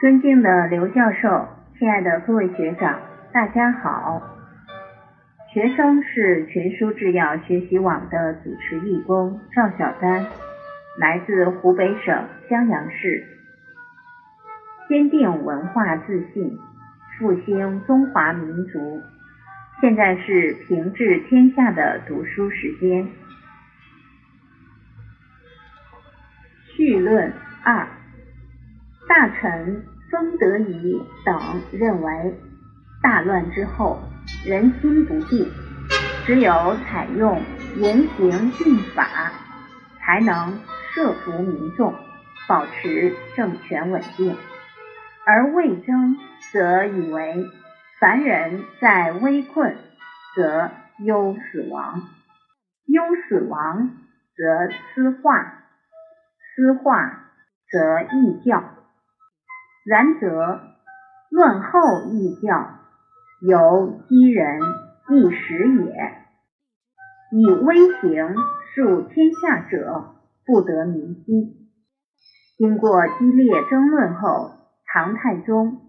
尊敬的刘教授，亲爱的各位学长，大家好。学生是全书制药学习网的主持义工赵小丹，来自湖北省襄阳市。坚定文化自信，复兴中华民族。现在是平治天下的读书时间。序论二，大臣。封德仪等认为，大乱之后人心不定，只有采用严刑峻法，才能摄服民众，保持政权稳定。而魏征则以为，凡人在危困，则忧死亡，忧死亡则思化，思化则易教。然则乱后易教，由积人易时也。以威刑数天下者，不得民心。经过激烈争论后，唐太宗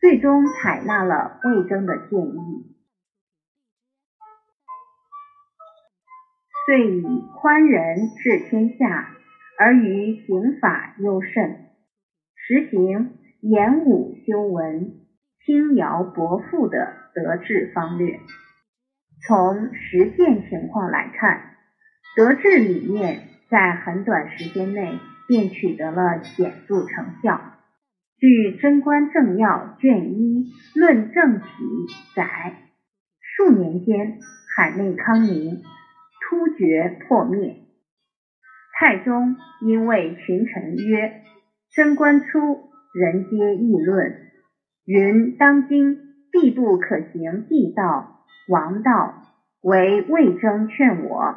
最终采纳了魏征的建议，遂以宽仁治天下，而于刑法优甚，实行。言武修文，轻徭薄赋的德治方略，从实践情况来看，德治理念在很短时间内便取得了显著成效。据《贞观政要》卷一《论政体》载，数年间，海内康宁，突厥破灭。太宗因为群臣曰：“贞观初。”人皆议论，云当今必不可行地道王道，唯魏征劝我，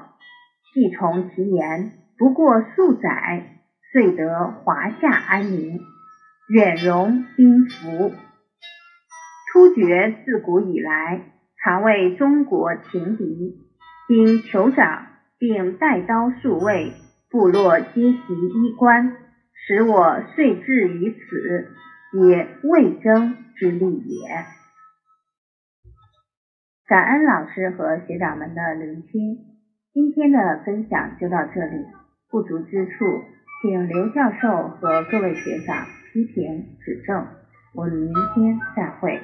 既从其言，不过数载，遂得华夏安宁，远容兵符。突厥自古以来常为中国情敌，今酋长并带刀数位，部落皆袭衣冠。使我遂至于此，也魏征之力也。感恩老师和学长们的聆听，今天的分享就到这里，不足之处，请刘教授和各位学长批评指正。我们明天再会。